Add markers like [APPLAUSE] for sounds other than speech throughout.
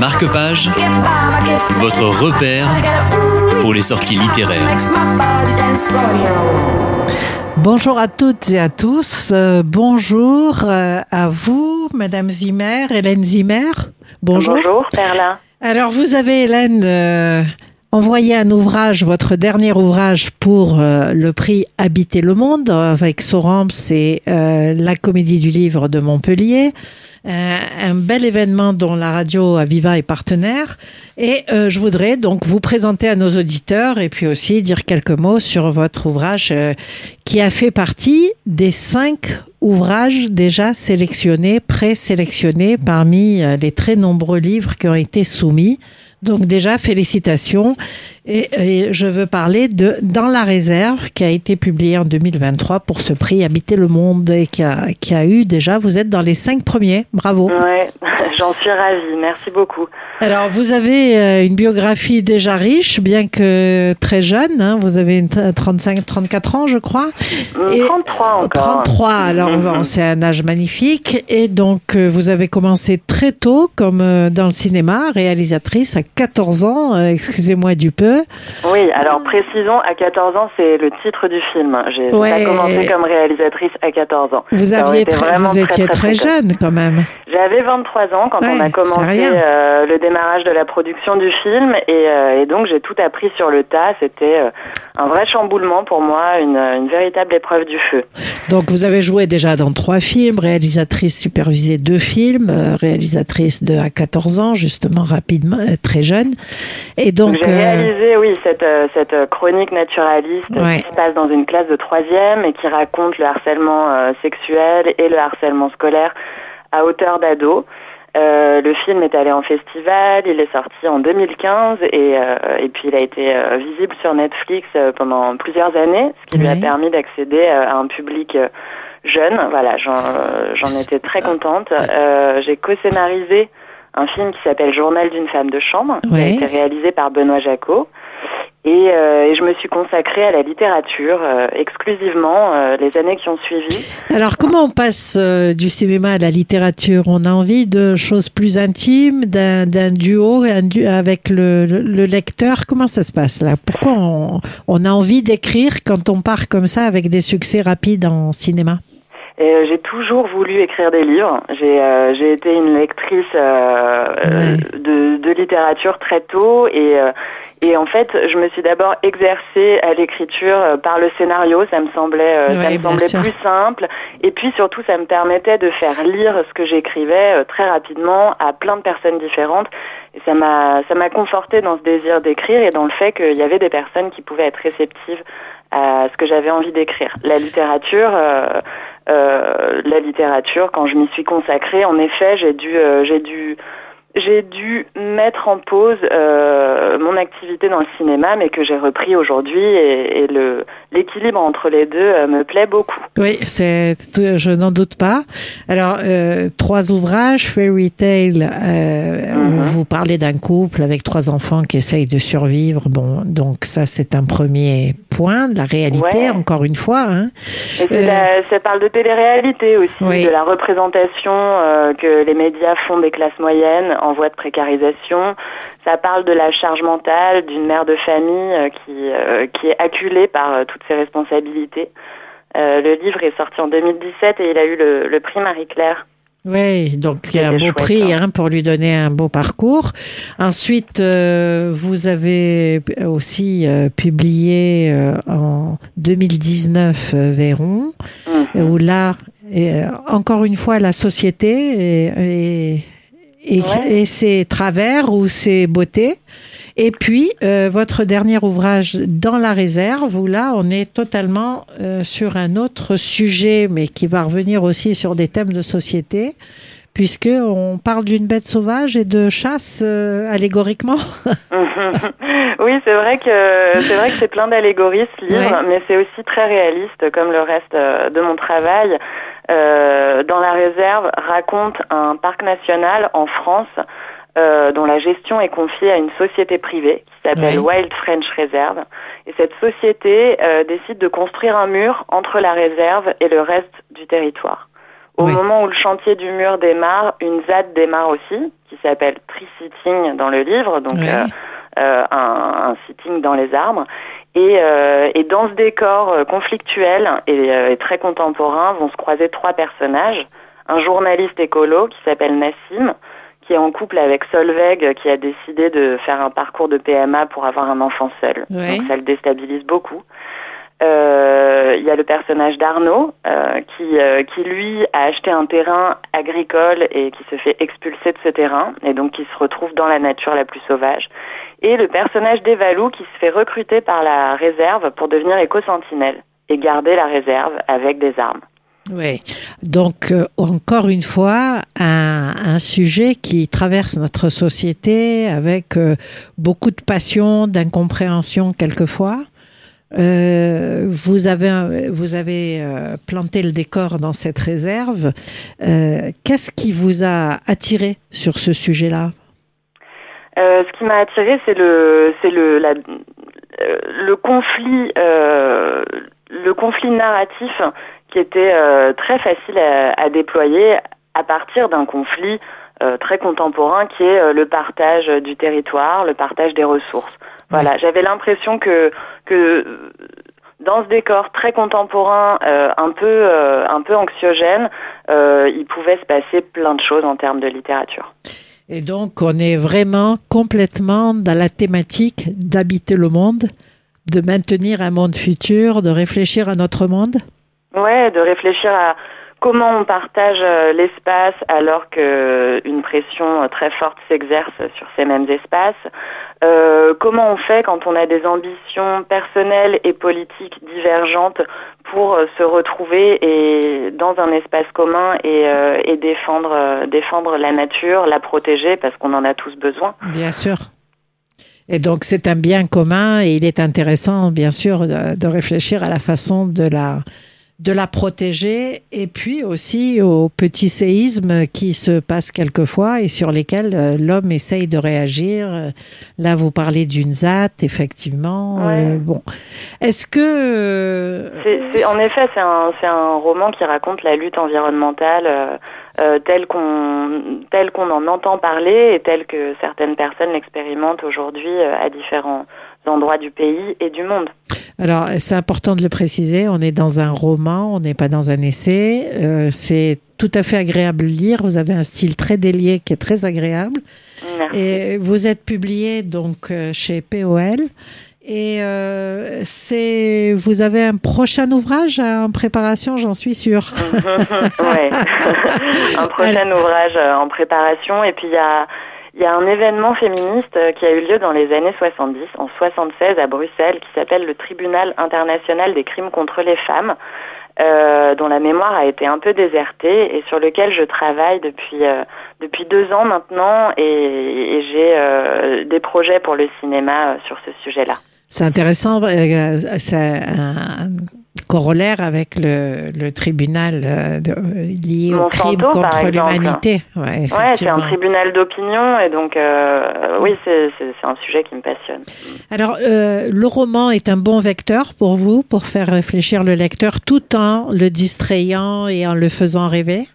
Marque-Page, votre repère pour les sorties littéraires. Bonjour à toutes et à tous. Euh, bonjour euh, à vous, Madame Zimmer, Hélène Zimmer. Bonjour. Bonjour, Perla. Alors, vous avez, Hélène, euh, envoyé un ouvrage, votre dernier ouvrage pour euh, le prix Habiter le monde avec Soram, c'est euh, la comédie du livre de Montpellier. Euh, un bel événement dont la radio Aviva est partenaire. Et je voudrais donc vous présenter à nos auditeurs et puis aussi dire quelques mots sur votre ouvrage qui a fait partie des cinq ouvrages déjà sélectionnés, présélectionnés parmi les très nombreux livres qui ont été soumis. Donc déjà, félicitations. Et, et, je veux parler de Dans la réserve, qui a été publié en 2023 pour ce prix Habiter le monde et qui a, qui a eu déjà, vous êtes dans les cinq premiers. Bravo. Ouais, [LAUGHS] j'en suis ravie. Merci beaucoup. Alors, vous avez euh, une biographie déjà riche, bien que très jeune. Hein, vous avez 35-34 ans, je crois. Et 33 encore. 33, alors c'est un âge magnifique. Et donc, euh, vous avez commencé très tôt, comme euh, dans le cinéma, réalisatrice à 14 ans, excusez-moi du peu. Oui, alors précisons, à 14 ans, c'est le titre du film. J'ai Ouais. commencé comme réalisatrice à 14 ans. Vous, aviez très- vous étiez très, précoce. jeune quand même. J'avais 23 ans quand Ouais, on a commencé euh, le démarrage de la production du film et, euh, et donc j'ai tout appris sur le tas. C'était euh, un vrai chamboulement pour moi, une, une véritable épreuve du feu. Donc, vous avez joué déjà dans trois films, réalisatrice supervisée deux films, réalisatrice de à 14 ans, justement rapidement, très jeune. Et donc, j'ai oui, cette, euh, cette euh, chronique naturaliste Ouais. qui se passe dans une classe de troisième et qui raconte le harcèlement euh, sexuel et le harcèlement scolaire à hauteur d'ado. Euh, le film est allé en festival, il est sorti en 2015 et, euh, et puis il a été euh, visible sur Netflix pendant plusieurs années, ce qui lui a permis d'accéder à un public jeune. Voilà, j'en étais très contente. J'ai co-scénarisé un film qui s'appelle Journal d'une femme de chambre, qui a Ouais. été réalisé par Benoît Jacot. Et, euh, et je me suis consacrée à la littérature euh, exclusivement euh, les années qui ont suivi. Alors, comment on passe euh, du cinéma à la littérature? On a envie de choses plus intimes, d'un d'un duo avec le, le- le lecteur? Comment ça se passe là? Pourquoi on, on a envie d'écrire quand on part comme ça avec des succès rapides en cinéma? Et euh, j'ai toujours voulu écrire des livres. J'ai euh, j'ai été une lectrice euh, euh, de, de littérature très tôt et euh, et en fait, je me suis d'abord exercée à l'écriture euh, par le scénario. Ça me semblait, ça me semblait sûr. plus simple. Et puis surtout, ça me permettait de faire lire ce que j'écrivais très rapidement à plein de personnes différentes. Et ça m'a, ça m'a conforté dans ce désir d'écrire et dans le fait qu'il y avait des personnes qui pouvaient être réceptives à ce que j'avais envie d'écrire. La littérature, euh, euh, la littérature, quand je m'y suis consacrée, en effet, j'ai dû, euh, j'ai dû, j'ai dû mettre en pause euh, mon activité dans le cinéma, mais que j'ai repris aujourd'hui et, et le l'équilibre entre les deux euh, me plaît beaucoup. Oui, c'est, je n'en doute pas. Alors, euh, trois ouvrages, Fairy Tale, euh, où Mhm. vous parlez d'un couple avec trois enfants qui essayent de survivre. Bon, donc ça, c'est un premier point de la réalité, Ouais. encore une fois. Hein. Et c'est Euh, la- ça parle de télé-réalité aussi, Oui. de la représentation euh, que les médias font des classes moyennes en voie de précarisation. Ça parle de la charge mentale d'une mère de famille qui, euh, qui est acculée par euh, toutes ses responsabilités. Euh, le livre est sorti en 2017 et il a eu le, le prix Marie-Claire. Oui, donc il y a un beau chouette, prix hein. hein, pour lui donner un beau parcours. Ensuite, euh, vous avez aussi euh, publié en 2019 euh, Véron, Mhm. où là, encore une fois, la société et, et, et, Ouais. et ses travers ou ses beautés. Et puis, euh, votre dernier ouvrage, Dans la réserve, où là, on est totalement euh, sur un autre sujet, mais qui va revenir aussi sur des thèmes de société, puisque on parle d'une bête sauvage et de chasse euh, allégoriquement. [LAUGHS] oui, c'est vrai que c'est vrai que c'est plein d'allégories ce livre, Ouais. mais c'est aussi très réaliste, comme le reste euh, de mon travail. Euh, dans la réserve, raconte un parc national en France euh, dont la gestion est confiée à une société privée qui s'appelle. Wild French Reserve. Et cette société euh, décide de construire un mur entre la réserve et le reste du territoire. Au moment où le chantier du mur démarre, une ZAD démarre aussi, qui s'appelle Tri-Sitting dans le livre, donc euh, euh, un, sitting dans les arbres. Et, euh, et dans ce décor conflictuel et, très contemporain vont se croiser trois personnages. Un journaliste écolo qui s'appelle Nassim, qui est en couple avec Solveig, qui a décidé de faire un parcours de PMA pour avoir un enfant seul. Donc ça le déstabilise beaucoup. Euh, il y a le personnage d'Arnaud euh, qui, euh, qui lui a acheté un terrain agricole et qui se fait expulser de ce terrain et donc qui se retrouve dans la nature la plus sauvage. Et le personnage d'Evalou qui se fait recruter par la réserve pour devenir éco-sentinelle et garder la réserve avec des armes. Oui, donc encore une fois, un, sujet qui traverse notre société avec beaucoup de passion, d'incompréhension quelquefois. Euh, vous avez, vous avez euh, planté le décor dans cette réserve. Euh, qu'est-ce qui vous a attiré sur ce sujet-là? Ce qui m'a attiré, c'est le, le, le conflit, le conflit narratif qui était très facile à, déployer à partir d'un conflit très contemporain qui est le partage du territoire, le partage des ressources. Voilà, j'avais l'impression que, que dans ce décor très contemporain, euh, un, peu, euh, un peu anxiogène, euh, il pouvait se passer plein de choses en termes de littérature. Et donc, on est vraiment complètement dans la thématique d'habiter le monde, de maintenir un monde futur, de réfléchir à notre monde Ouais, de réfléchir à comment on partage l'espace alors qu'une pression très forte s'exerce sur ces mêmes espaces, euh, comment on fait quand on a des ambitions personnelles et politiques divergentes pour euh, se retrouver et dans un espace commun et, euh, défendre, défendre la nature, la protéger parce qu'on en a tous besoin? Bien sûr. Et donc c'est un bien commun et il est intéressant bien sûr de réfléchir à la façon de la de la protéger et puis aussi aux petits séismes qui se passent quelquefois et sur lesquels euh, l'homme essaye de réagir. Euh, là, vous parlez d'une ZAT, effectivement. Euh, bon, est-ce que en effet, c'est un, un, roman qui raconte la lutte environnementale telle qu'on telle qu'on en entend parler et telle que certaines personnes l'expérimentent aujourd'hui à différents endroits du pays et du monde. Alors, c'est important de le préciser, on est dans un roman, on n'est pas dans un essai. Euh, c'est tout à fait agréable de lire. Vous avez un style très délié qui est très agréable. Et vous êtes publié donc euh, chez POL. Et euh, c'est, vous avez un prochain ouvrage en préparation, j'en suis sûre. [LAUGHS] oui, [LAUGHS] un prochain ouvrage en préparation. Et puis il y a il y a un événement féministe euh, qui a eu lieu dans les années 70, en 76 à Bruxelles, qui s'appelle le Tribunal international des crimes contre les femmes, euh, dont la mémoire a été un peu désertée et sur lequel je travaille depuis, euh, depuis deux ans maintenant et, j'ai des projets pour le cinéma sur ce sujet-là. C'est intéressant, c'est un corollaire avec le, le tribunal euh, de, lié au crime contre l'humanité. Ouais, c'est un tribunal d'opinion et donc euh, oui, c'est un sujet qui me passionne. Alors, euh, le roman est un bon vecteur pour vous, pour faire réfléchir le lecteur tout en le distrayant et en le faisant rêver?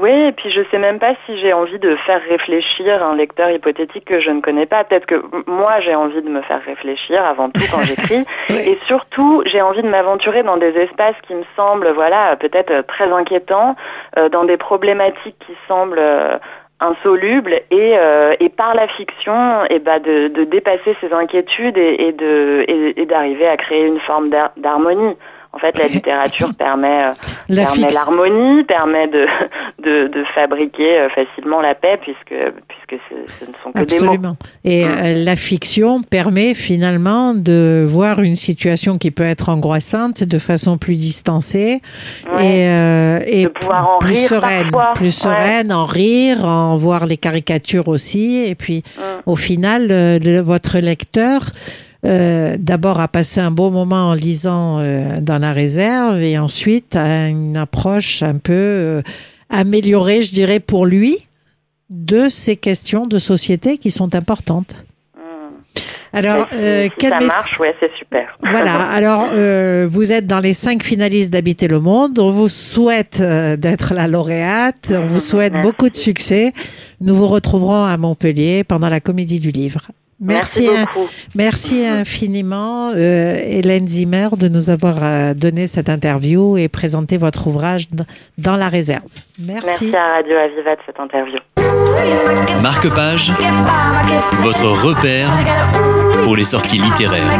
Oui, et puis je sais même pas si j'ai envie de faire réfléchir un lecteur hypothétique que je ne connais pas. Peut-être que moi j'ai envie de me faire réfléchir avant tout quand j'écris, [LAUGHS] et surtout j'ai envie de m'aventurer dans des espaces qui me semblent, voilà, peut-être très inquiétants, euh, dans des problématiques qui semblent euh, insolubles, et, euh, et par la fiction, et bah de, de dépasser ces inquiétudes et, et de et d'arriver à créer une forme d'harmonie. En fait, la littérature [LAUGHS] permet euh, l'harmonie, permet de, de, fabriquer euh, facilement la paix, puisque, puisque ce, ne sont que des mots. Et mm. euh, la fiction permet finalement de voir une situation qui peut être angoissante de façon plus distancée et, et de pouvoir en plus rire sereine, plus sereine, en rire, en voir les caricatures aussi. Et puis, mm. au final, votre lecteur euh, d'abord à passer un beau moment en lisant euh, dans la réserve et ensuite à une approche un peu euh, améliorée, je dirais, pour lui de ces questions de société qui sont importantes. Alors, Et si, euh, si ça marche, ouais, c'est super. Voilà, [LAUGHS] alors euh, vous êtes dans les cinq finalistes d'Habiter le Monde. On vous souhaite euh, d'être la lauréate. On vous souhaite [LAUGHS] Merci. beaucoup de succès. Nous vous retrouverons à Montpellier pendant la Comédie du Livre. Merci, Merci beaucoup. merci infiniment, euh, Hélène Zimmer, de nous avoir euh, donné cette interview et présenté votre ouvrage dans la réserve. Merci à Radio Aviva de cette interview. Marque-page, votre repère pour les sorties littéraires.